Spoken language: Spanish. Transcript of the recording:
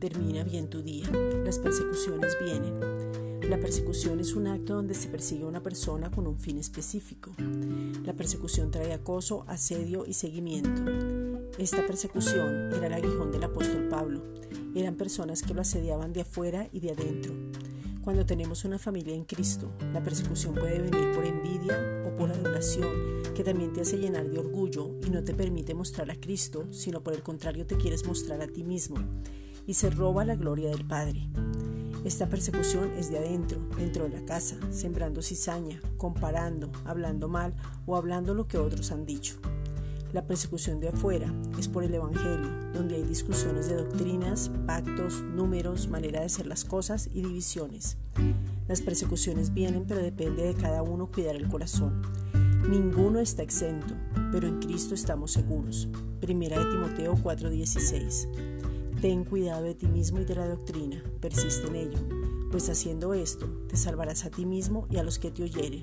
termina bien tu día. Las persecuciones vienen. La persecución es un acto donde se persigue a una persona con un fin específico. La persecución trae acoso, asedio y seguimiento. Esta persecución era el aguijón del apóstol Pablo. Eran personas que lo asediaban de afuera y de adentro. Cuando tenemos una familia en Cristo, la persecución puede venir por envidia o por adulación, que también te hace llenar de orgullo y no te permite mostrar a Cristo, sino por el contrario te quieres mostrar a ti mismo, y se roba la gloria del Padre. Esta persecución es de adentro, dentro de la casa, sembrando cizaña, comparando, hablando mal o hablando lo que otros han dicho. La persecución de afuera es por el Evangelio, donde hay discusiones de doctrinas, pactos, números, manera de hacer las cosas y divisiones. Las persecuciones vienen, pero depende de cada uno cuidar el corazón. Ninguno está exento, pero en Cristo estamos seguros. Primera de Timoteo 4:16. Ten cuidado de ti mismo y de la doctrina, persiste en ello, pues haciendo esto te salvarás a ti mismo y a los que te oyeren.